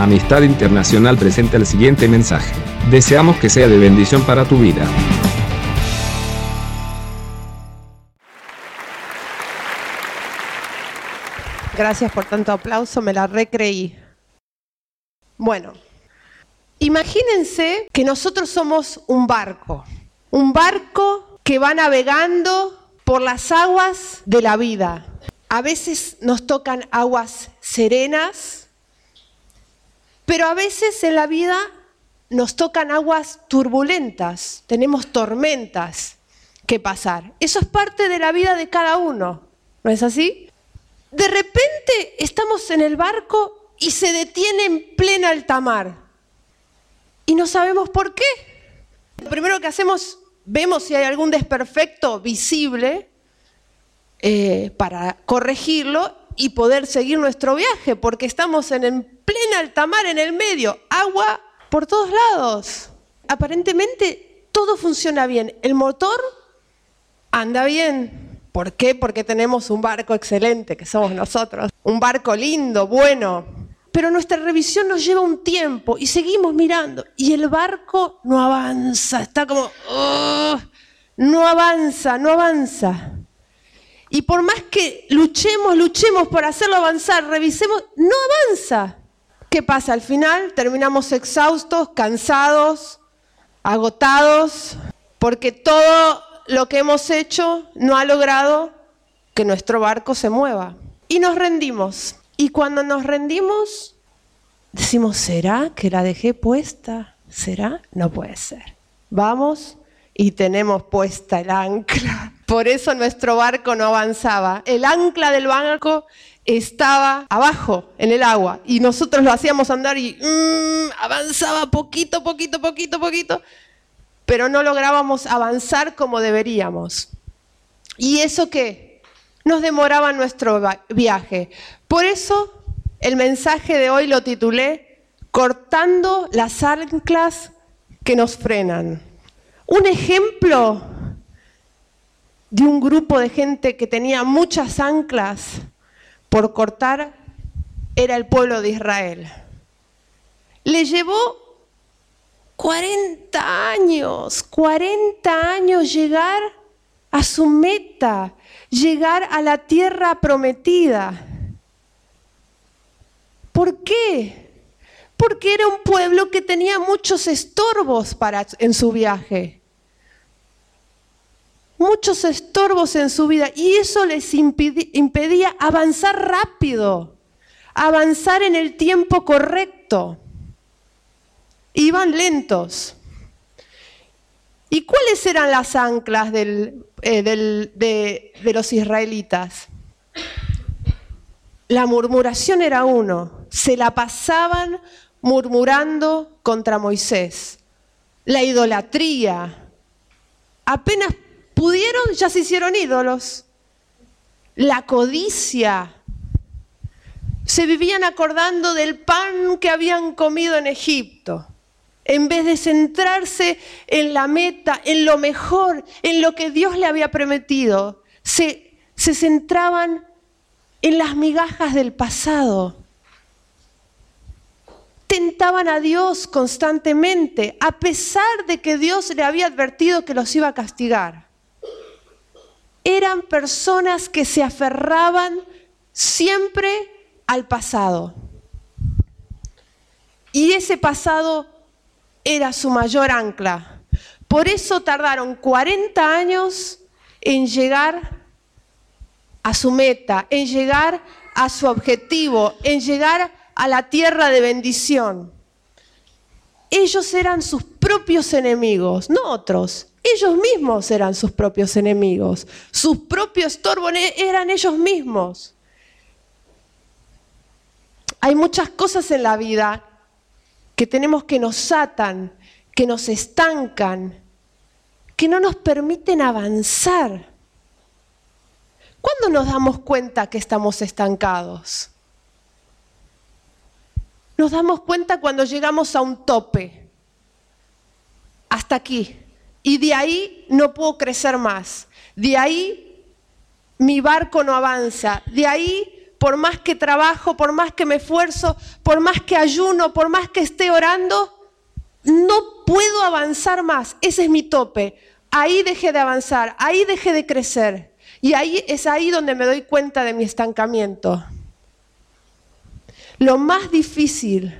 Amistad Internacional presenta el siguiente mensaje. Deseamos que sea de bendición para tu vida. Gracias por tanto aplauso, me la recreí. Bueno, imagínense que nosotros somos un barco, un barco que va navegando por las aguas de la vida. A veces nos tocan aguas serenas, pero a veces en la vida nos tocan aguas turbulentas, tenemos tormentas que pasar. Eso es parte de la vida de cada uno, ¿no es así? De repente estamos en el barco y se detiene en plena alta mar. Y no sabemos por qué. Lo primero que hacemos, vemos si hay algún desperfecto visible eh, para corregirlo y poder seguir nuestro viaje, porque estamos en, en plena alta mar, en el medio, agua por todos lados. Aparentemente todo funciona bien. El motor anda bien, ¿Por qué? Porque tenemos un barco excelente, que somos nosotros. Un barco lindo, bueno. Pero nuestra revisión nos lleva un tiempo y seguimos mirando. Y el barco no avanza. Está como... no avanza, no avanza. Y por más que luchemos, luchemos por hacerlo avanzar, revisemos, no avanza. ¿Qué pasa? Al final terminamos exhaustos, cansados, agotados, porque todo lo que hemos hecho no ha logrado que nuestro barco se mueva. Y nos rendimos. Y cuando nos rendimos, decimos, ¿será que la dejé puesta? ¿Será? No puede ser. Vamos y tenemos puesta el ancla. Por eso nuestro barco no avanzaba. El ancla del barco estaba abajo en el agua y nosotros lo hacíamos andar y mm, avanzaba poquito, poquito, poquito, poquito pero no lográbamos avanzar como deberíamos. ¿Y eso qué? Nos demoraba nuestro viaje. Por eso el mensaje de hoy lo titulé Cortando las anclas que nos frenan. Un ejemplo de un grupo de gente que tenía muchas anclas por cortar era el pueblo de Israel. Le llevó 40 años, 40 años llegar a su meta, llegar a la tierra prometida. ¿Por qué? Porque era un pueblo que tenía muchos estorbos para, en su viaje. Muchos estorbos en su vida y eso les impedía avanzar rápido, avanzar en el tiempo correcto iban lentos. ¿Y cuáles eran las anclas eh, de, de los israelitas? La murmuración era uno. Se la pasaban murmurando contra Moisés. La idolatría. Apenas pudieron, ya se hicieron ídolos. La codicia. Se vivían acordando del pan que habían comido en Egipto en vez de centrarse en la meta, en lo mejor, en lo que Dios le había prometido, se, se centraban en las migajas del pasado. Tentaban a Dios constantemente, a pesar de que Dios le había advertido que los iba a castigar. Eran personas que se aferraban siempre al pasado. Y ese pasado era su mayor ancla. Por eso tardaron 40 años en llegar a su meta, en llegar a su objetivo, en llegar a la tierra de bendición. Ellos eran sus propios enemigos, no otros. Ellos mismos eran sus propios enemigos. Sus propios estorbos eran ellos mismos. Hay muchas cosas en la vida que tenemos que nos atan, que nos estancan, que no nos permiten avanzar. ¿Cuándo nos damos cuenta que estamos estancados? Nos damos cuenta cuando llegamos a un tope, hasta aquí, y de ahí no puedo crecer más, de ahí mi barco no avanza, de ahí por más que trabajo, por más que me esfuerzo, por más que ayuno, por más que esté orando, no puedo avanzar más. Ese es mi tope. Ahí dejé de avanzar, ahí dejé de crecer. Y ahí es ahí donde me doy cuenta de mi estancamiento. Lo más difícil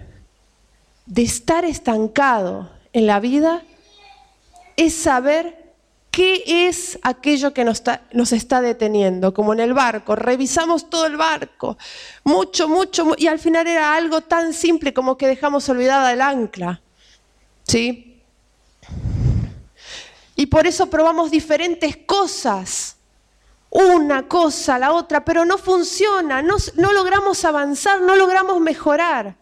de estar estancado en la vida es saber qué es aquello que nos está, deteniendo, como en el barco. Revisamos todo el barco, mucho, mucho, y al final era algo tan simple como que dejamos olvidada el ancla. ¿Sí? Y por eso probamos diferentes cosas una cosa, la otra, pero no funciona, no, logramos avanzar, no logramos mejorar.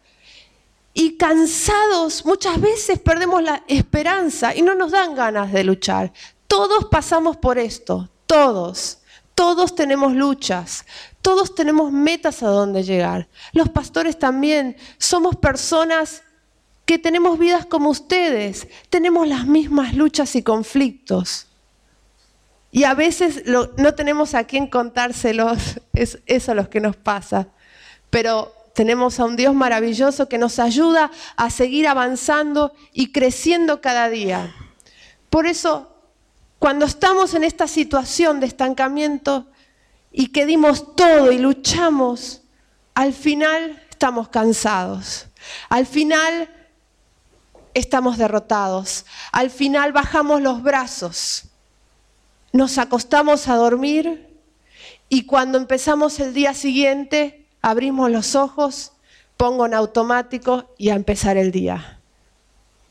Y cansados muchas veces perdemos la esperanza y no nos dan ganas de luchar. Todos pasamos por esto, todos. Todos tenemos luchas, todos tenemos metas a donde llegar. Los pastores también somos personas que tenemos vidas como ustedes, tenemos las mismas luchas y conflictos. Y a veces no tenemos a quién contárselos, es eso lo que nos pasa. Pero tenemos a un Dios maravilloso que nos ayuda a seguir avanzando y creciendo cada día. Por eso, cuando estamos en esta situación de estancamiento y que dimos todo y luchamos, al final estamos cansados. Al final estamos derrotados. Al final bajamos los brazos nos acostamos a dormir y cuando empezamos el día siguiente, abrimos los ojos, pongo en automático y a empezar el día.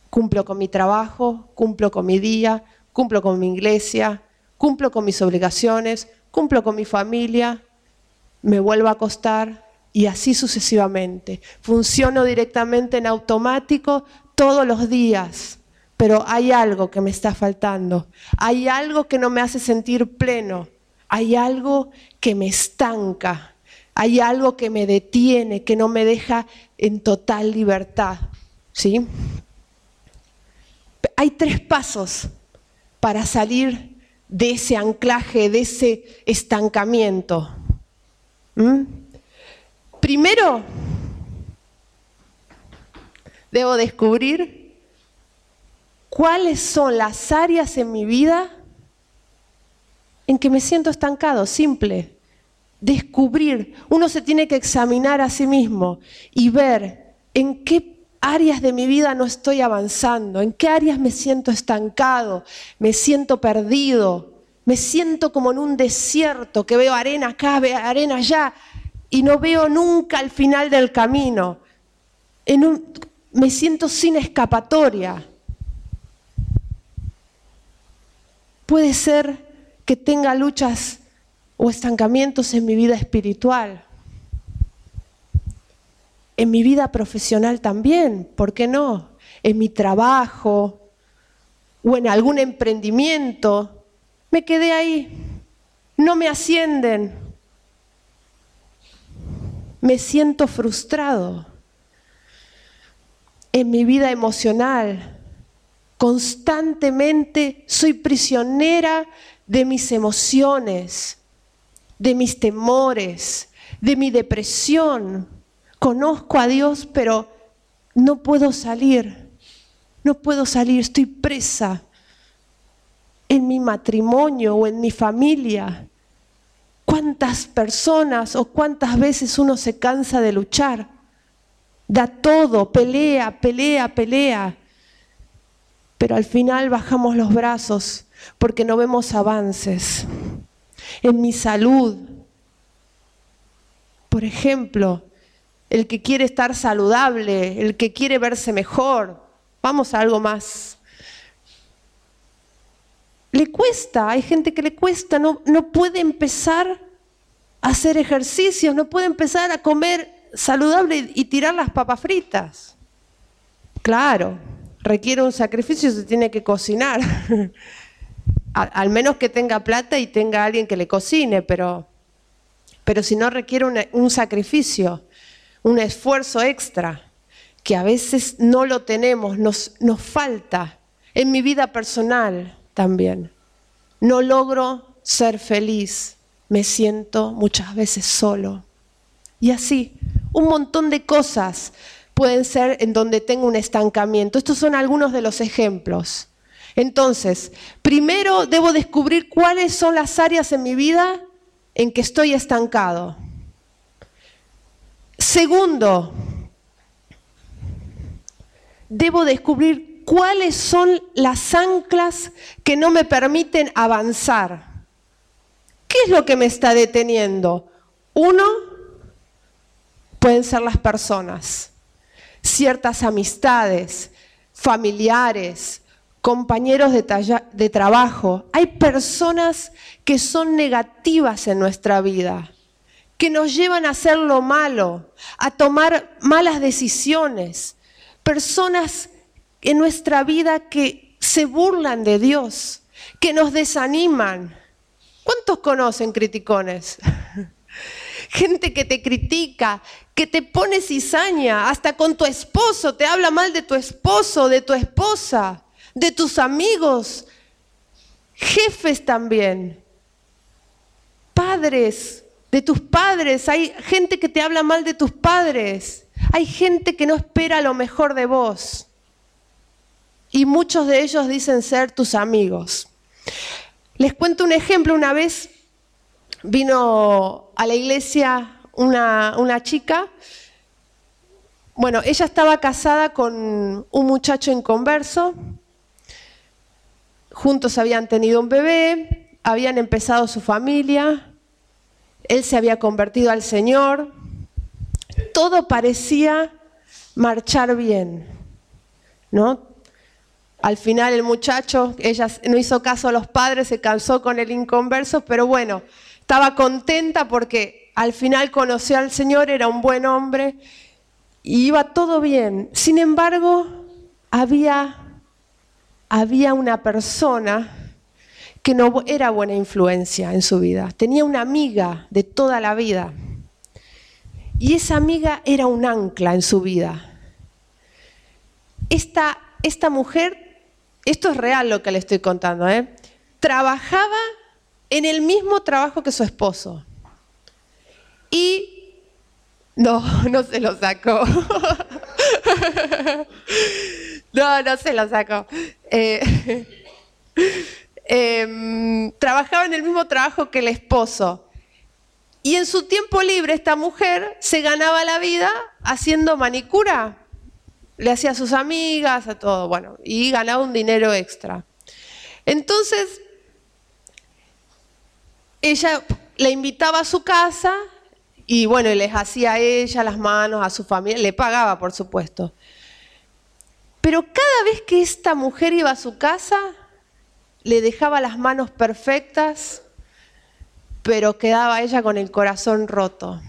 Cumplo con mi trabajo, cumplo con mi día, cumplo con mi iglesia, cumplo con mis obligaciones, cumplo con mi familia, me vuelvo a acostar y así sucesivamente. Funciono directamente en automático todos los días pero hay algo que me está faltando, hay algo que no me hace sentir pleno, hay algo que me estanca, hay algo que me detiene, que no me deja en total libertad. ¿Sí? Hay tres pasos para salir de ese anclaje, de ese estancamiento. ¿Mm? Primero, debo descubrir cuáles son las áreas en mi vida en que me siento estancado, simple. Descubrir, uno se tiene que examinar a sí mismo y ver en qué áreas de mi vida no estoy avanzando, en qué áreas me siento estancado, me siento perdido, me siento como en un desierto, que veo arena acá, veo arena allá, y no veo nunca el final del camino. me siento sin escapatoria. Puede ser que tenga luchas o estancamientos en mi vida espiritual, en mi vida profesional también, ¿por qué no? En mi trabajo o en algún emprendimiento. Me quedé ahí, no me ascienden, me siento frustrado. En mi vida emocional, Constantemente soy prisionera de mis emociones, de mis temores, de mi depresión. Conozco a Dios, pero no puedo salir. No puedo salir, estoy presa en mi matrimonio o en mi familia. ¿Cuántas personas o cuántas veces uno se cansa de luchar? Da todo, pelea, pelea, pelea pero al final bajamos los brazos porque no vemos avances. En mi salud, por ejemplo, el que quiere estar saludable, el que quiere verse mejor, vamos a algo más. Le cuesta, hay gente que le cuesta, no, no puede empezar a hacer ejercicios, no puede empezar a comer saludable y tirar las papas fritas. Claro, requiere un sacrificio, se tiene que cocinar. al menos que tenga plata y tenga alguien que le cocine, pero, pero si no requiere un sacrificio, un esfuerzo extra, que a veces no lo tenemos, nos, nos falta. En mi vida personal también. No logro ser feliz, me siento muchas veces solo. Y así, un montón de cosas pueden ser en donde tengo un estancamiento. Estos son algunos de los ejemplos. Entonces, primero debo descubrir cuáles son las áreas en mi vida en que estoy estancado. Segundo, debo descubrir cuáles son las anclas que no me permiten avanzar. ¿Qué es lo que me está deteniendo? Uno, pueden ser las personas, ciertas amistades, familiares, compañeros de, trabajo. Hay personas que son negativas en nuestra vida, que nos llevan a hacer lo malo, a tomar malas decisiones. Personas en nuestra vida que se burlan de Dios, que nos desaniman. ¿Cuántos conocen criticones? Gente que te critica, que te pone cizaña, hasta con tu esposo, te habla mal de tu esposo, de tu esposa, de tus amigos, jefes también, padres, de tus padres. Hay gente que te habla mal de tus padres. Hay gente que no espera lo mejor de vos. Y muchos de ellos dicen ser tus amigos. Les cuento un ejemplo. Una vez vino a la iglesia una, chica. Bueno, ella estaba casada con un muchacho inconverso. Juntos habían tenido un bebé, habían empezado su familia. Él se había convertido al Señor. Todo parecía marchar bien, ¿no? Al final el muchacho, ella no hizo caso a los padres, se cansó con el inconverso, pero bueno, estaba contenta porque al final conoció al Señor, era un buen hombre y iba todo bien. Sin embargo, había, había una persona que no era buena influencia en su vida. Tenía una amiga de toda la vida. Y esa amiga era un ancla en su vida. Esta, esta mujer, esto es real lo que le estoy contando, ¿eh? trabajaba en el mismo trabajo que su esposo. Y no, no se lo sacó. no, no se lo sacó. Eh, em, trabajaba en el mismo trabajo que el esposo. Y en su tiempo libre esta mujer se ganaba la vida haciendo manicura. Le hacía a sus amigas, a todo, bueno, y ganaba un dinero extra. Entonces, ella le invitaba a su casa y bueno, les hacía a ella las manos, a su familia, le pagaba, por supuesto. Pero cada vez que esta mujer iba a su casa, le dejaba las manos perfectas, pero quedaba ella con el corazón roto.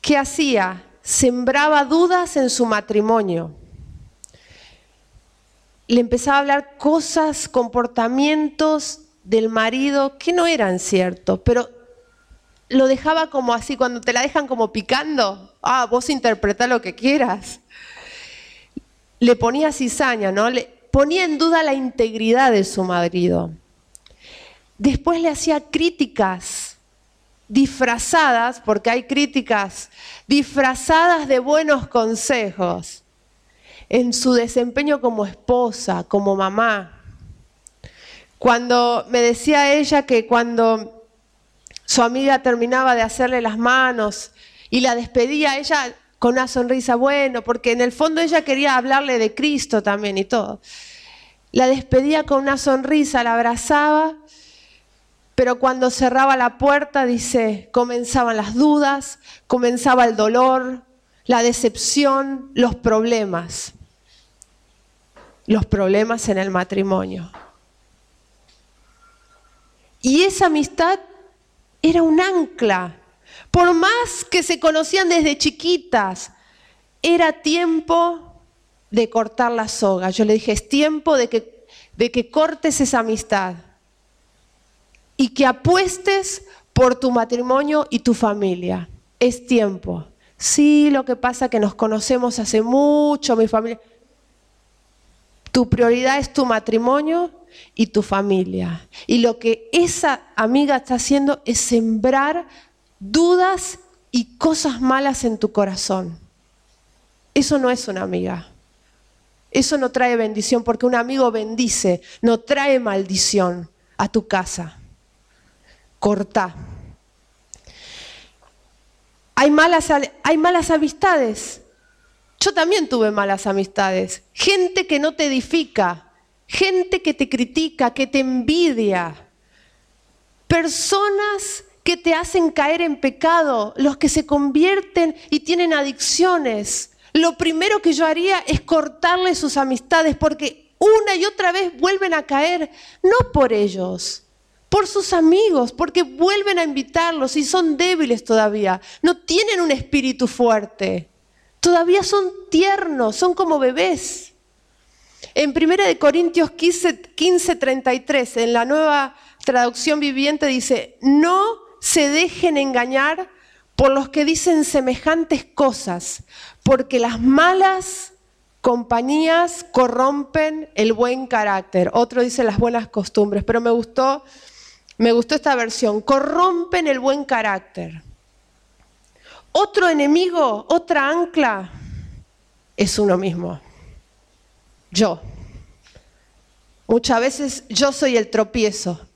¿Qué hacía? Sembraba dudas en su matrimonio. Le empezaba a hablar cosas, comportamientos del marido que no eran ciertos, pero lo dejaba como así, cuando te la dejan como picando, ah, vos interpreta lo que quieras. Le ponía cizaña, ¿no? Le ponía en duda la integridad de su marido. Después le hacía críticas disfrazadas, porque hay críticas disfrazadas de buenos consejos en su desempeño como esposa, como mamá. Cuando me decía ella que cuando su amiga terminaba de hacerle las manos y la despedía, ella con una sonrisa, bueno, porque en el fondo ella quería hablarle de Cristo también y todo. La despedía con una sonrisa, la abrazaba, pero cuando cerraba la puerta, dice, comenzaban las dudas, comenzaba el dolor, la decepción, los problemas. Los problemas en el matrimonio. Y esa amistad era un ancla. Por más que se conocían desde chiquitas, era tiempo de cortar la soga. Yo le dije, es tiempo de que, de que cortes esa amistad y que apuestes por tu matrimonio y tu familia. Es tiempo. Sí, lo que pasa es que nos conocemos hace mucho, mi familia. Tu prioridad es tu matrimonio y tu familia. Y lo que esa amiga está haciendo es sembrar dudas y cosas malas en tu corazón. Eso no es una amiga. Eso no trae bendición porque un amigo bendice, no trae maldición a tu casa. Corta. Hay malas, hay malas amistades. Yo también tuve malas amistades. Gente que no te edifica, gente que te critica, que te envidia. Personas que te hacen caer en pecado, los que se convierten y tienen adicciones. Lo primero que yo haría es cortarle sus amistades porque una y otra vez vuelven a caer, no por ellos, por sus amigos, porque vuelven a invitarlos y son débiles todavía, no tienen un espíritu fuerte, todavía son tiernos, son como bebés. En 1 Corintios 15, 15, 33, en la nueva traducción viviente dice, no se dejen engañar por los que dicen semejantes cosas, porque las malas compañías corrompen el buen carácter. Otro dice las buenas costumbres, pero me gustó me gustó esta versión. Corrompen el buen carácter. Otro enemigo, otra ancla, es uno mismo. Yo. Muchas veces yo soy el tropiezo.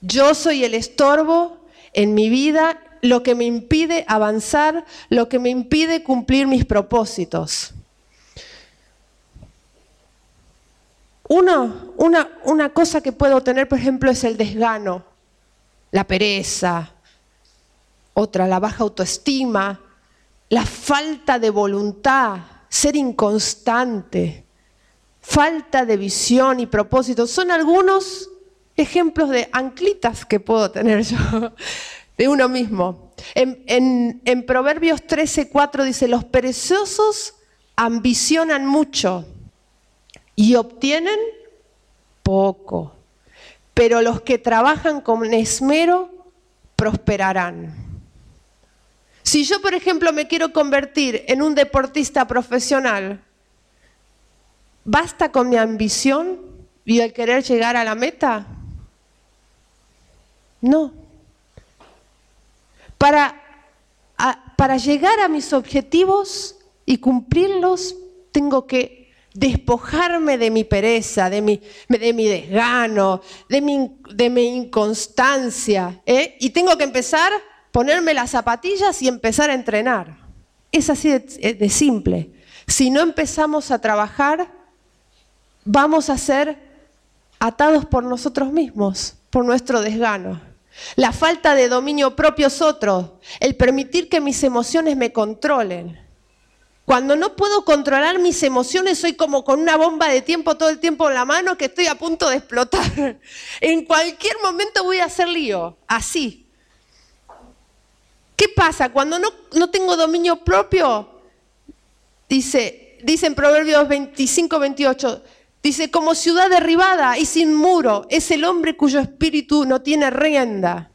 Yo soy el estorbo en mi vida, lo que me impide avanzar, lo que me impide cumplir mis propósitos. Una, una, una cosa que puedo tener, por ejemplo, es el desgano la pereza, otra la baja autoestima, la falta de voluntad, ser inconstante, falta de visión y propósito. Son algunos ejemplos de anclitas que puedo tener yo de uno mismo. En, Proverbios 13, 4 dice, los perezosos ambicionan mucho y obtienen poco pero los que trabajan con esmero prosperarán. Si yo, por ejemplo, me quiero convertir en un deportista profesional, ¿basta con mi ambición y el querer llegar a la meta? No. Para, para llegar a mis objetivos y cumplirlos, tengo que despojarme de mi pereza, de mi, de mi desgano, de mi, de mi inconstancia. ¿eh? Y tengo que empezar, ponerme las zapatillas y empezar a entrenar. Es así de simple. Si no empezamos a trabajar, vamos a ser atados por nosotros mismos, por nuestro desgano. La falta de dominio propio es otro, el permitir que mis emociones me controlen. Cuando no puedo controlar mis emociones, soy como con una bomba de tiempo todo el tiempo en la mano que estoy a punto de explotar. En cualquier momento voy a hacer lío, así. ¿Qué pasa? Cuando no, no tengo dominio propio, dice, dice en Proverbios 25, 28, dice, como ciudad derribada y sin muro, es el hombre cuyo espíritu no tiene rienda.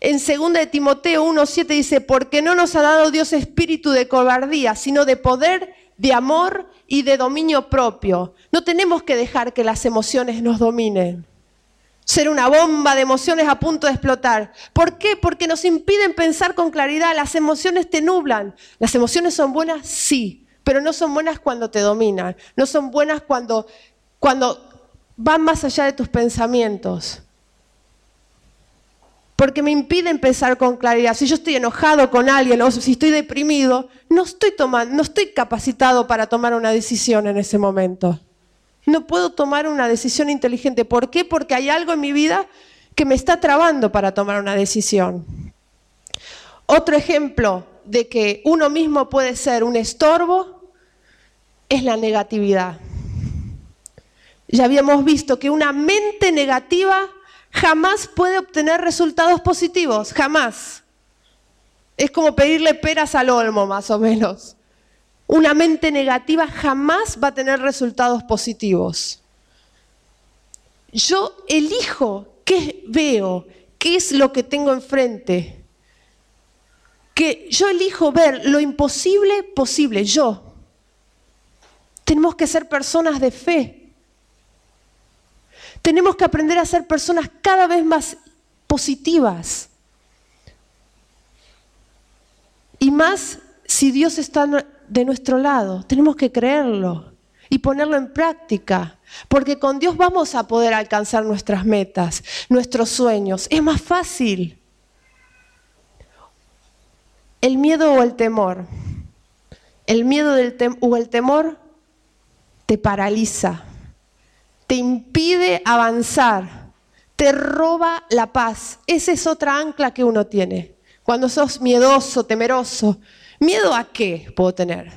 En 2 de Timoteo 1.7 dice, porque no nos ha dado Dios espíritu de cobardía, sino de poder, de amor y de dominio propio. No tenemos que dejar que las emociones nos dominen. Ser una bomba de emociones a punto de explotar. ¿Por qué? Porque nos impiden pensar con claridad. Las emociones te nublan. Las emociones son buenas, sí, pero no son buenas cuando te dominan. No son buenas cuando, cuando van más allá de tus pensamientos porque me impide pensar con claridad. Si yo estoy enojado con alguien o si estoy deprimido, no estoy, tomando, no estoy capacitado para tomar una decisión en ese momento. No puedo tomar una decisión inteligente. ¿Por qué? Porque hay algo en mi vida que me está trabando para tomar una decisión. Otro ejemplo de que uno mismo puede ser un estorbo es la negatividad. Ya habíamos visto que una mente negativa jamás puede obtener resultados positivos, jamás. Es como pedirle peras al olmo, más o menos. Una mente negativa jamás va a tener resultados positivos. Yo elijo qué veo, qué es lo que tengo enfrente. Que yo elijo ver lo imposible posible, yo. Tenemos que ser personas de fe. Tenemos que aprender a ser personas cada vez más positivas. Y más si Dios está de nuestro lado, tenemos que creerlo y ponerlo en práctica, porque con Dios vamos a poder alcanzar nuestras metas, nuestros sueños. Es más fácil. El miedo o el temor. El miedo o el temor te paraliza, te impide avanzar, te roba la paz. Esa es otra ancla que uno tiene. Cuando sos miedoso, temeroso, ¿miedo a qué puedo tener?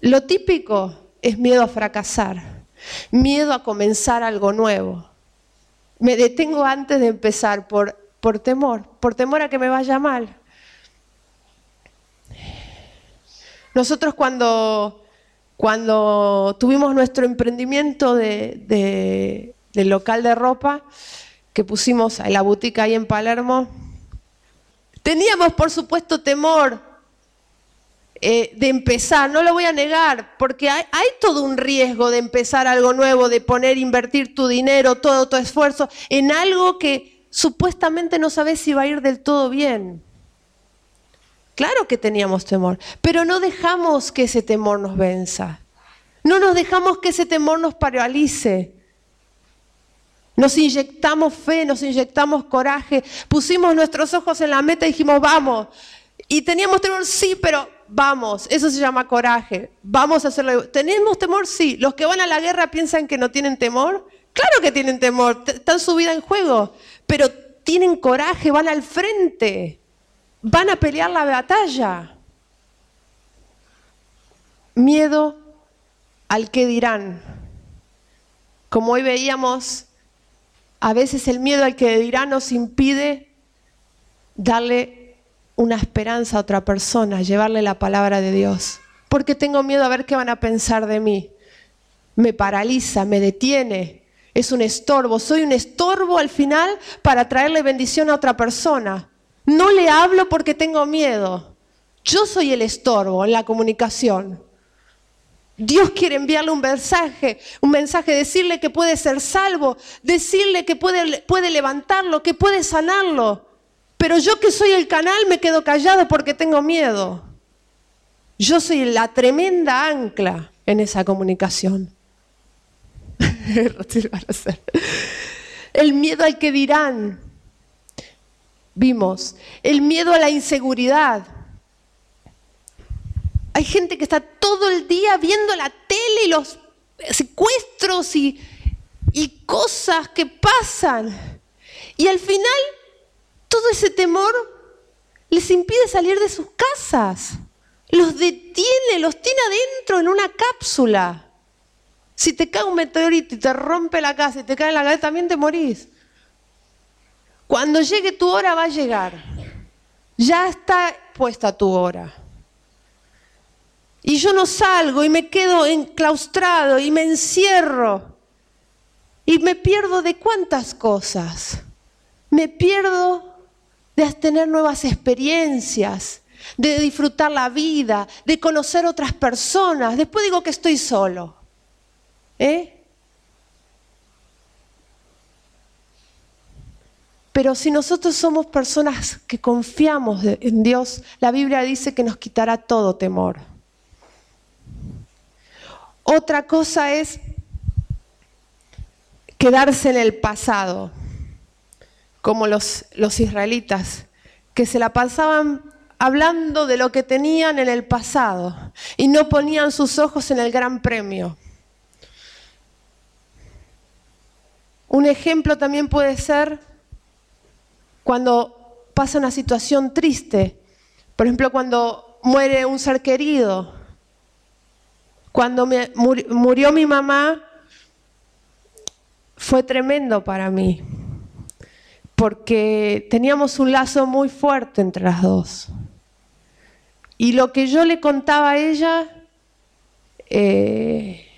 Lo típico es miedo a fracasar, miedo a comenzar algo nuevo. Me detengo antes de empezar por, por temor, por temor a que me vaya mal. Nosotros cuando, cuando tuvimos nuestro emprendimiento de, del local de ropa, que pusimos en la boutique ahí en Palermo, teníamos por supuesto temor eh, de empezar, no lo voy a negar, porque hay, hay, todo un riesgo de empezar algo nuevo, de poner, invertir tu dinero, todo tu esfuerzo en algo que supuestamente no sabes si va a ir del todo bien. Claro que teníamos temor, pero no dejamos que ese temor nos venza. No nos dejamos que ese temor nos paralice. Nos inyectamos fe, nos inyectamos coraje, pusimos nuestros ojos en la meta y dijimos, vamos. Y teníamos temor, sí, pero vamos, eso se llama coraje. Vamos a hacerlo. ¿Tenemos temor? Sí. ¿Los que van a la guerra piensan que no tienen temor? Claro que tienen temor, están su vida en juego, pero tienen coraje, van al frente van a pelear la batalla. Miedo al que dirán. Como hoy veíamos, a veces el miedo al que dirán nos impide darle una esperanza a otra persona, llevarle la palabra de Dios. Porque tengo miedo a ver qué van a pensar de mí. Me paraliza, me detiene, es un estorbo. Soy un estorbo al final para traerle bendición a otra persona. No le hablo porque tengo miedo. Yo soy el estorbo en la comunicación. Dios quiere enviarle un mensaje, un mensaje, decirle que puede ser salvo, decirle que puede, levantarlo, que puede sanarlo. Pero yo que soy el canal me quedo callado porque tengo miedo. Yo soy la tremenda ancla en esa comunicación. el miedo al que dirán, vimos, el miedo a la inseguridad. Hay gente que está todo el día viendo la tele y los secuestros y, y cosas que pasan. Y al final, todo ese temor les impide salir de sus casas. Los detiene, los tiene adentro en una cápsula. Si te cae un meteorito y te rompe la casa y te cae en la cabeza, también te morís. Cuando llegue tu hora va a llegar. Ya está puesta tu hora. Y yo no salgo y me quedo enclaustrado y me encierro. Y me pierdo de cuántas cosas. Me pierdo de tener nuevas experiencias, de disfrutar la vida, de conocer otras personas. Después digo que estoy solo. ¿Eh? Pero si nosotros somos personas que confiamos en Dios, la Biblia dice que nos quitará todo temor. Otra cosa es quedarse en el pasado, como los, los israelitas, que se la pasaban hablando de lo que tenían en el pasado y no ponían sus ojos en el gran premio. Un ejemplo también puede ser cuando pasa una situación triste, por ejemplo, cuando muere un ser querido, cuando murió mi mamá, fue tremendo para mí, porque teníamos un lazo muy fuerte entre las dos. Y lo que yo le contaba a ella, eh,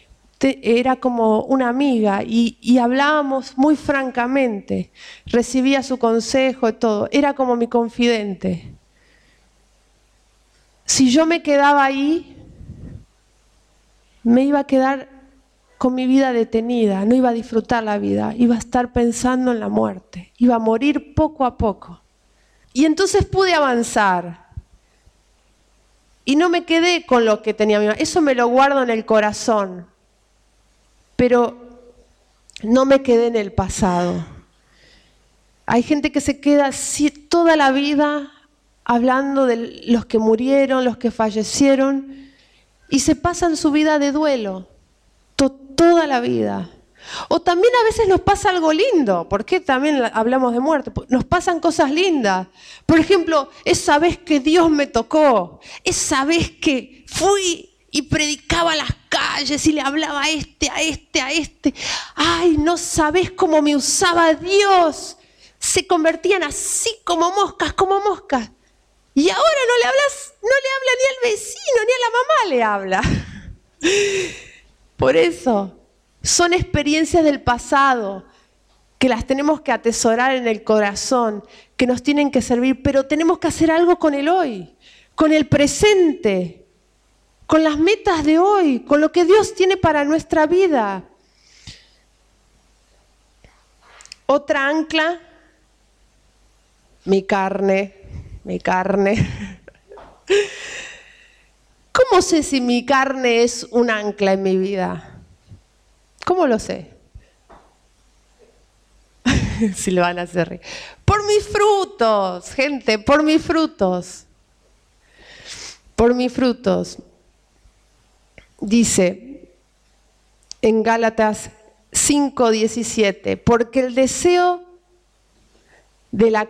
era como una amiga y, hablábamos muy francamente, recibía su consejo y todo, era como mi confidente. Si yo me quedaba ahí, me iba a quedar con mi vida detenida, no iba a disfrutar la vida, iba a estar pensando en la muerte, iba a morir poco a poco. Y entonces pude avanzar, y no me quedé con lo que tenía mi mamá. Eso me lo guardo en el corazón. Pero no me quedé en el pasado. Hay gente que se queda toda la vida hablando de los que murieron, los que fallecieron, y se pasan su vida de duelo, toda la vida. O también a veces nos pasa algo lindo, porque también hablamos de muerte, nos pasan cosas lindas. Por ejemplo, esa vez que Dios me tocó, esa vez que fui y predicaba las calles y le hablaba a este, a este, a este. Ay, no sabes cómo me usaba Dios. Se convertían así como moscas, como moscas. Y ahora no le hablas, no le habla ni al vecino, ni a la mamá le habla. Por eso, son experiencias del pasado que las tenemos que atesorar en el corazón, que nos tienen que servir, pero tenemos que hacer algo con el hoy, con el presente, con las metas de hoy, con lo que Dios tiene para nuestra vida. Otra ancla, mi carne, mi carne. ¿Cómo sé si mi carne es un ancla en mi vida? ¿Cómo lo sé? si lo van a hacer. Por mis frutos, gente, por mis frutos. Por mis frutos. Dice en Gálatas 5:17, porque el deseo de la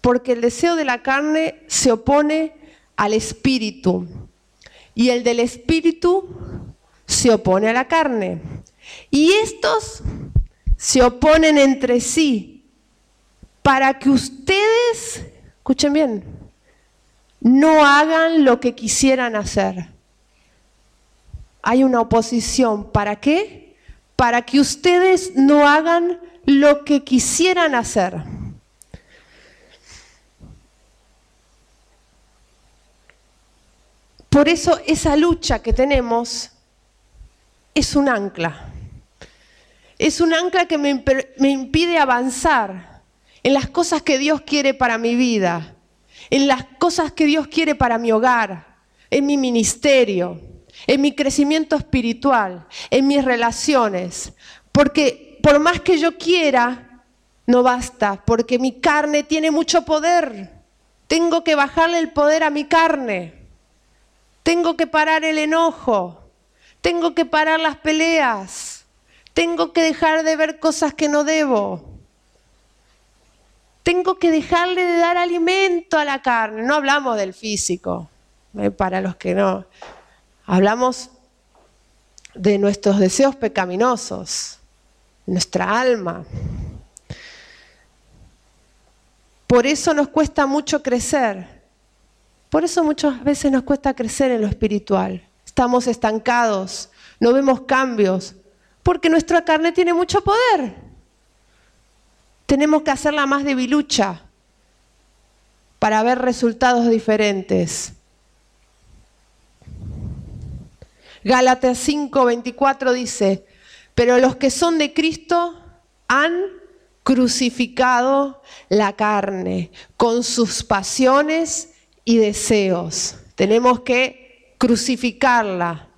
porque el deseo de la carne se opone al espíritu y el del espíritu se opone a la carne. Y estos se oponen entre sí para que ustedes, escuchen bien, no hagan lo que quisieran hacer. Hay una oposición. ¿Para qué? Para que ustedes no hagan lo que quisieran hacer. Por eso esa lucha que tenemos es un ancla. Es un ancla que me, me, impide avanzar en las cosas que Dios quiere para mi vida, en las cosas que Dios quiere para mi hogar, en mi ministerio, en mi crecimiento espiritual, en mis relaciones. Porque por más que yo quiera, no basta, porque mi carne tiene mucho poder. Tengo que bajarle el poder a mi carne. Tengo que parar el enojo. Tengo que parar las peleas. Tengo que dejar de ver cosas que no debo. Tengo que dejarle de dar alimento a la carne. No hablamos del físico, ¿eh? para los que no. Hablamos de nuestros deseos pecaminosos, nuestra alma. Por eso nos cuesta mucho crecer. Por eso muchas veces nos cuesta crecer en lo espiritual. Estamos estancados, no vemos cambios, porque nuestra carne tiene mucho poder. Tenemos que hacerla más debilucha para ver resultados diferentes. Gálatas 5:24 dice, pero los que son de Cristo han crucificado la carne con sus pasiones y deseos. Tenemos que crucificarla,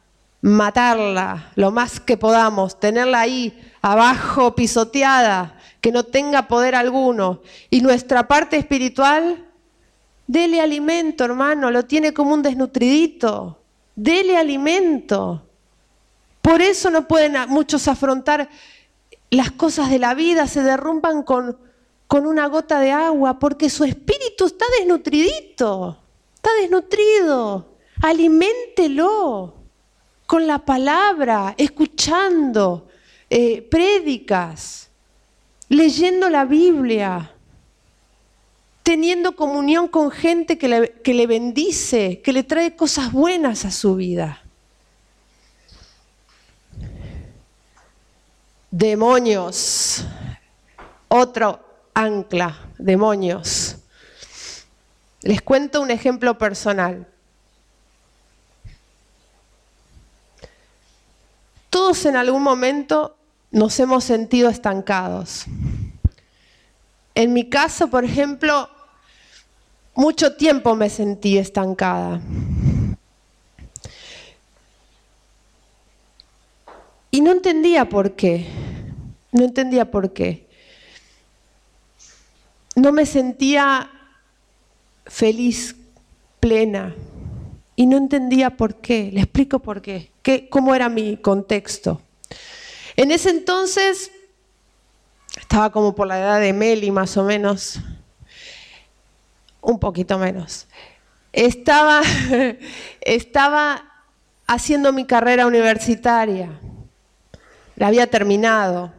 matarla lo más que podamos, tenerla ahí abajo pisoteada, que no tenga poder alguno. Y nuestra parte espiritual, dele alimento, hermano, lo tiene como un desnutridito. Dele alimento. Por eso no pueden muchos afrontar las cosas de la vida, se derrumban con con una gota de agua, porque su espíritu está desnutridito, está desnutrido. Aliméntelo con la palabra, escuchando eh, prédicas, leyendo la Biblia, teniendo comunión con gente que le, que le bendice, que le trae cosas buenas a su vida. Demonios. Otro, ancla, demonios. Les cuento un ejemplo personal. Todos en algún momento nos hemos sentido estancados. En mi caso, por ejemplo, mucho tiempo me sentí estancada. Y no entendía por qué, no entendía por qué. No me sentía feliz, plena, y no entendía por qué. Le explico por qué, qué cómo era mi contexto. En ese entonces, estaba como por la edad de Meli más o menos, un poquito menos. Estaba, estaba haciendo mi carrera universitaria, la había terminado.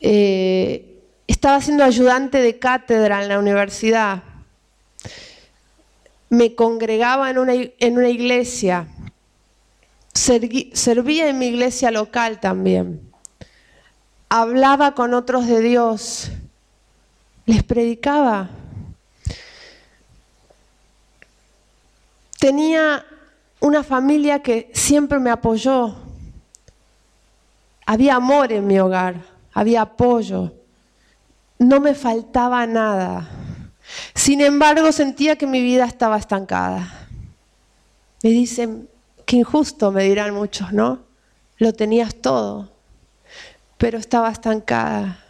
Eh, estaba siendo ayudante de cátedra en la universidad. Me congregaba en una, en una iglesia. servía en mi iglesia local también. Hablaba con otros de Dios. Les predicaba. Tenía una familia que siempre me apoyó. Había amor en mi hogar, había apoyo. No me faltaba nada. Sin embargo, sentía que mi vida estaba estancada. Me dicen, que injusto, me dirán muchos, ¿no? Lo tenías todo, pero estaba estancada.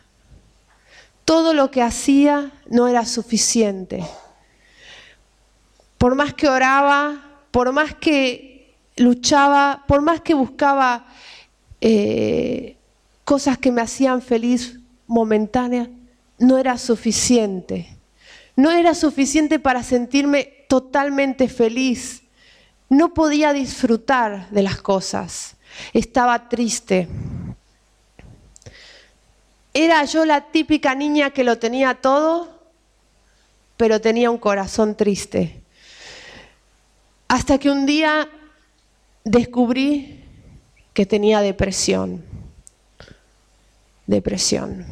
Todo lo que hacía no era suficiente. Por más que oraba, por más que luchaba, por más que buscaba eh, cosas que me hacían feliz momentáneas, no era suficiente. No era suficiente para sentirme totalmente feliz. No podía disfrutar de las cosas. Estaba triste. Era yo la típica niña que lo tenía todo, pero tenía un corazón triste. Hasta que un día descubrí que tenía depresión. Depresión.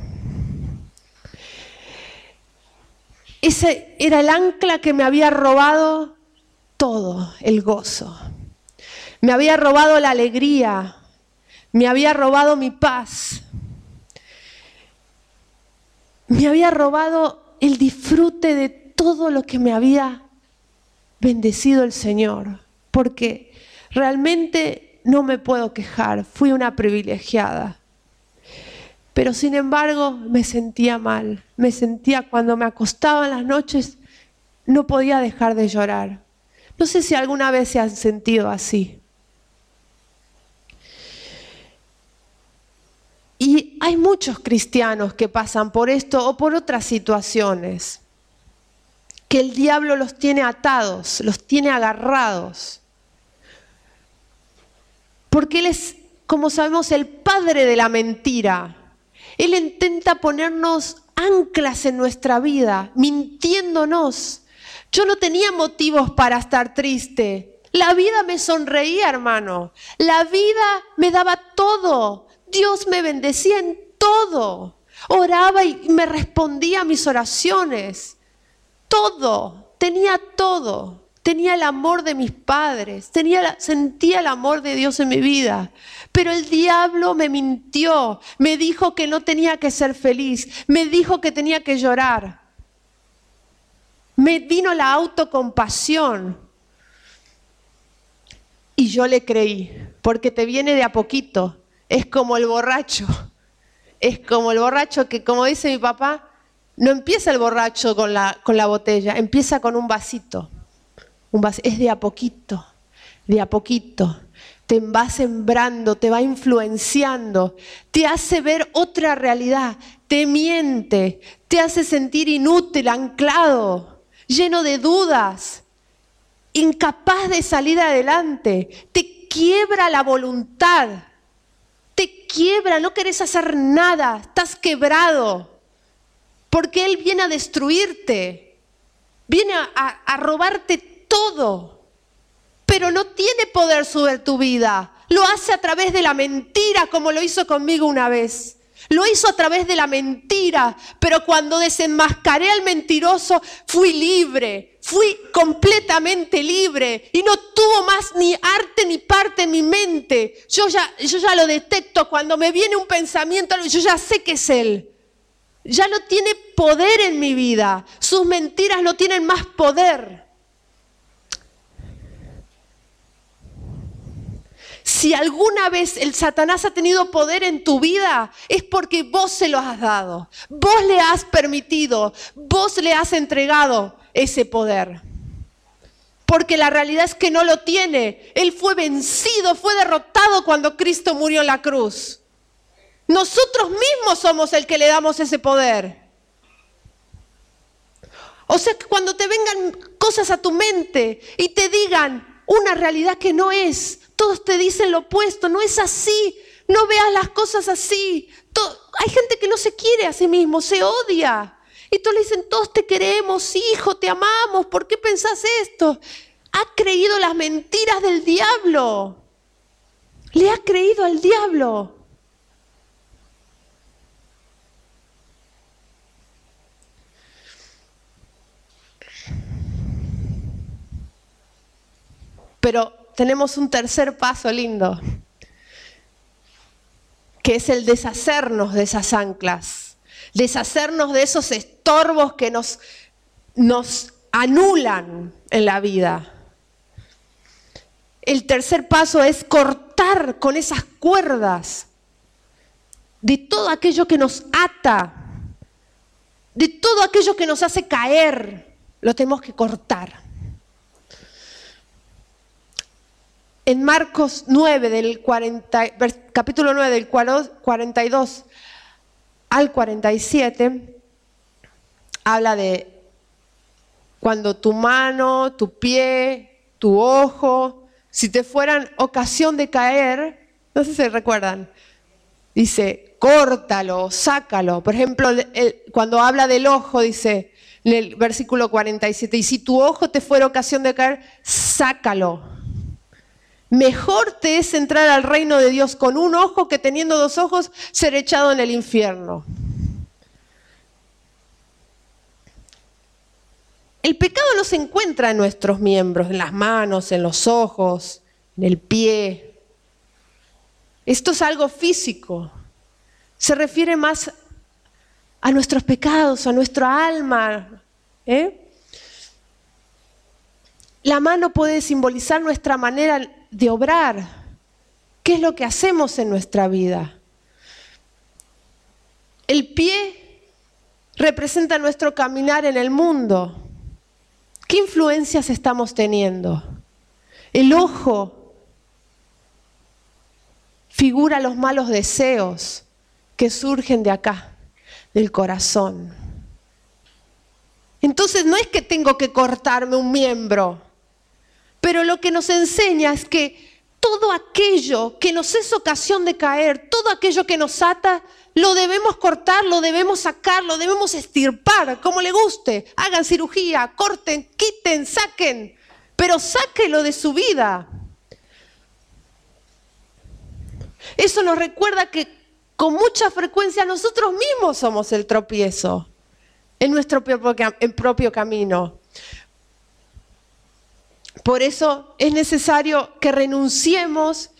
Ese era el ancla que me había robado todo, el gozo. Me había robado la alegría. Me había robado mi paz. Me había robado el disfrute de todo lo que me había bendecido el Señor, porque realmente no me puedo quejar, fui una privilegiada. Pero sin embargo me sentía mal, me sentía cuando me acostaba en las noches, no podía dejar de llorar. No sé si alguna vez se han sentido así. Y hay muchos cristianos que pasan por esto o por otras situaciones que el diablo los tiene atados, los tiene agarrados. Porque Él es, como sabemos, el padre de la mentira. Él intenta ponernos anclas en nuestra vida, mintiéndonos. Yo no tenía motivos para estar triste. La vida me sonreía, hermano. La vida me daba todo. Dios me bendecía en todo. Oraba y me respondía a mis oraciones todo, tenía todo. Tenía el amor de mis padres, tenía, sentía el amor de Dios en mi vida. Pero el diablo me mintió, me dijo que no tenía que ser feliz, me dijo que tenía que llorar. Me vino la autocompasión. Y yo le creí, porque te viene de a poquito. Es como el borracho. Es como el borracho que, como dice mi papá, no empieza el borracho con la, con la botella, empieza con un vasito. Un es de a poquito, de a poquito. Te va sembrando, te va influenciando, te hace ver otra realidad, te miente, te hace sentir inútil, anclado, lleno de dudas, incapaz de salir adelante, te quiebra la voluntad, te quiebra, no querés hacer nada, estás quebrado porque Él viene a destruirte, viene a, robarte todo, pero no tiene poder sobre tu vida. Lo hace a través de la mentira, como lo hizo conmigo una vez. Lo hizo a través de la mentira, pero cuando desenmascaré al mentiroso, fui libre, fui completamente libre y no tuvo más ni arte ni parte en mi mente. Yo ya, yo ya lo detecto, cuando me viene un pensamiento, yo ya sé que es él ya no tiene poder en mi vida. Sus mentiras no tienen más poder. Si alguna vez el Satanás ha tenido poder en tu vida, es porque vos se lo has dado. Vos le has permitido, vos le has entregado ese poder. Porque la realidad es que no lo tiene. Él fue vencido, fue derrotado cuando Cristo murió en la cruz. Nosotros mismos somos el que le damos ese poder. O sea que cuando te vengan cosas a tu mente y te digan una realidad que no es, todos te dicen lo opuesto, no es así, no veas las cosas así. Hay gente que no se quiere a sí mismo, se odia. Y todos le dicen, todos te queremos, hijo, te amamos, ¿por qué pensás esto? Ha creído las mentiras del diablo. Le ha creído al diablo. Pero tenemos un tercer paso lindo, que es el deshacernos de esas anclas, deshacernos de esos estorbos que nos, anulan en la vida. El tercer paso es cortar con esas cuerdas de todo aquello que nos ata, de todo aquello que nos hace caer, lo tenemos que cortar. En Marcos 9, del 40, capítulo 9, del 42 al 47, habla de cuando tu mano, tu pie, tu ojo, si te fueran ocasión de caer, no sé si recuerdan, dice, córtalo, sácalo. Por ejemplo, cuando habla del ojo, dice en el versículo 47, y si tu ojo te fuera ocasión de caer, sácalo Mejor te es entrar al reino de Dios con un ojo que teniendo dos ojos ser echado en el infierno. El pecado no se encuentra en nuestros miembros, en las manos, en los ojos, en el pie. Esto es algo físico. Se refiere más a nuestros pecados, a nuestra alma. ¿eh? La mano puede simbolizar nuestra manera de obrar. ¿Qué es lo que hacemos en nuestra vida? El pie representa nuestro caminar en el mundo. ¿Qué influencias estamos teniendo? El ojo figura los malos deseos que surgen de acá, del corazón. Entonces no es que tengo que cortarme un miembro, pero lo que nos enseña es que todo aquello que nos es ocasión de caer, todo aquello que nos ata, lo debemos cortar, lo debemos sacar, lo debemos estirpar, como le guste. Hagan cirugía, corten, quiten, saquen, pero sáquelo de su vida. Eso nos recuerda que con mucha frecuencia nosotros mismos somos el tropiezo en nuestro propio camino. Por eso es necesario que renunciemos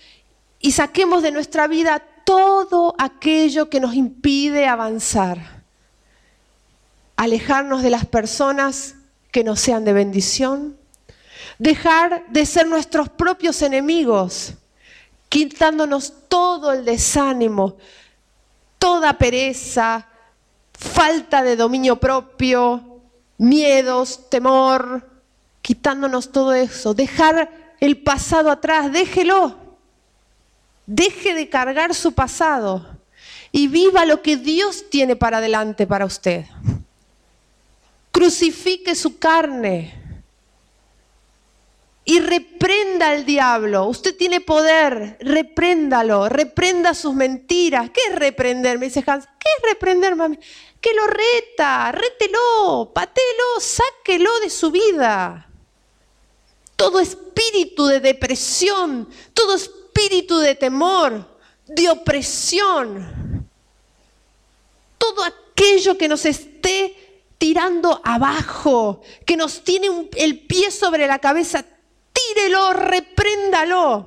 y saquemos de nuestra vida todo aquello que nos impide avanzar. Alejarnos de las personas que no sean de bendición. Dejar de ser nuestros propios enemigos, quitándonos todo el desánimo, toda pereza, falta de dominio propio, miedos, temor, quitándonos todo eso, dejar el pasado atrás, déjelo. Deje de cargar su pasado y viva lo que Dios tiene para adelante para usted. Crucifique su carne y reprenda al diablo. Usted tiene poder, repréndalo, reprenda sus mentiras. ¿Qué es reprender? Me dice Hans. ¿Qué es reprender, mami? Que lo reta, rételo, patelo, sáquelo de su vida todo espíritu de depresión, todo espíritu de temor, de opresión, todo aquello que nos esté tirando abajo, que nos tiene el pie sobre la cabeza, tírelo, repréndalo,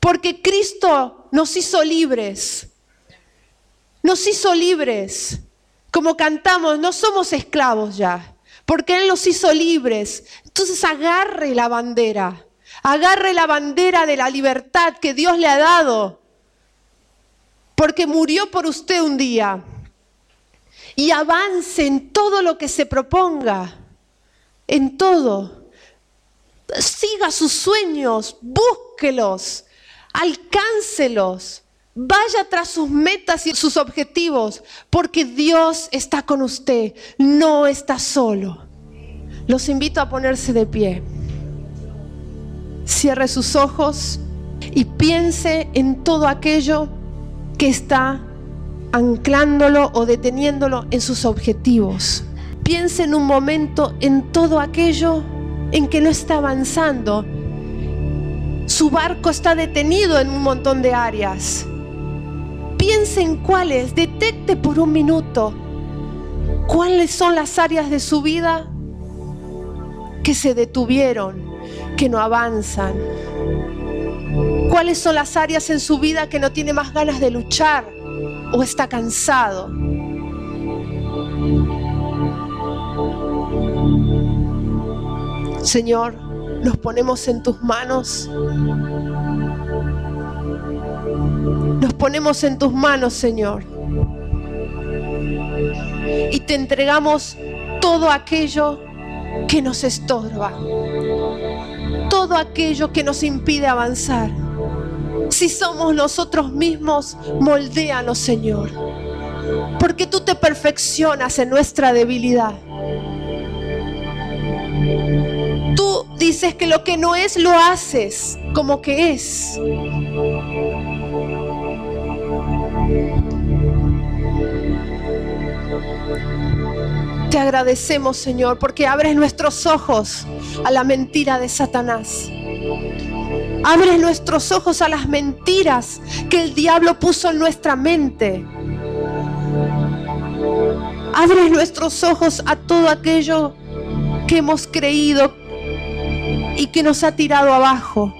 porque Cristo nos hizo libres, nos hizo libres, como cantamos, no somos esclavos ya porque Él los hizo libres. Entonces agarre la bandera, Agarre la bandera de la libertad que Dios le ha dado, porque murió por usted un día. Y avance en todo lo que se proponga, en todo. Siga sus sueños, búsquelos, alcáncelos. Vaya tras sus metas y sus objetivos, porque Dios está con usted, no está solo. Los invito a ponerse de pie. Cierre sus ojos y piense en todo aquello que está anclándolo o deteniéndolo en sus objetivos. Piense en un momento en todo aquello en que no está avanzando. Su barco está detenido en un montón de áreas piense en cuáles, detecte por un minuto cuáles son las áreas de su vida que se detuvieron, que no avanzan. ¿Cuáles son las áreas en su vida que no tiene más ganas de luchar o está cansado? Señor, nos ponemos en tus manos nos ponemos en tus manos, Señor. Y te entregamos todo aquello que nos estorba, todo aquello que nos impide avanzar. Si somos nosotros mismos, moldéanos, Señor. Porque tú te perfeccionas en nuestra debilidad. Tú dices que lo que no es, lo haces como que es. Te agradecemos, Señor, porque abres nuestros ojos a la mentira de Satanás. Abres nuestros ojos a las mentiras que el diablo puso en nuestra mente. Abres nuestros ojos a todo aquello que hemos creído y que nos ha tirado abajo.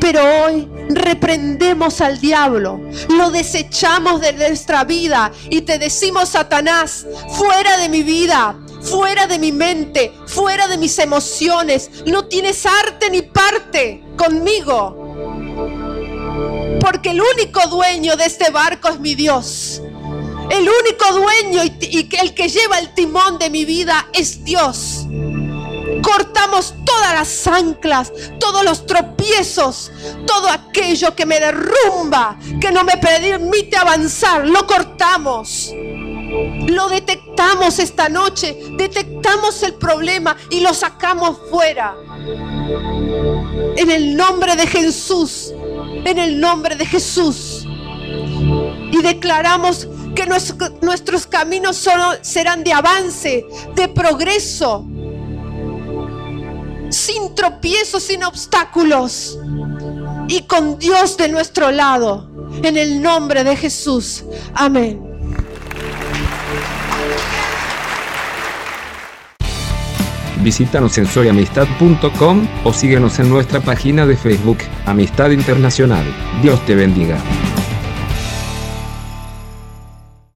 Pero hoy reprendemos al diablo, lo desechamos de nuestra vida y te decimos, Satanás, fuera de mi vida, fuera de mi mente, fuera de mis emociones, no tienes arte ni parte conmigo. Porque el único dueño de este barco es mi Dios. El único dueño y, el que lleva el timón de mi vida es Dios. Cortamos todas las anclas, todos los tropiezos, todo aquello que me derrumba, que no me permite avanzar, lo cortamos. Lo detectamos esta noche, detectamos el problema y lo sacamos fuera. En el nombre de Jesús, en el nombre de Jesús. Y declaramos que nuestros caminos serán de avance, de progreso, sin tropiezos, sin obstáculos y con Dios de nuestro lado. En el nombre de Jesús. Amén. Visítanos en soyamistad.com o síguenos en nuestra página de Facebook, Amistad Internacional. Dios te bendiga.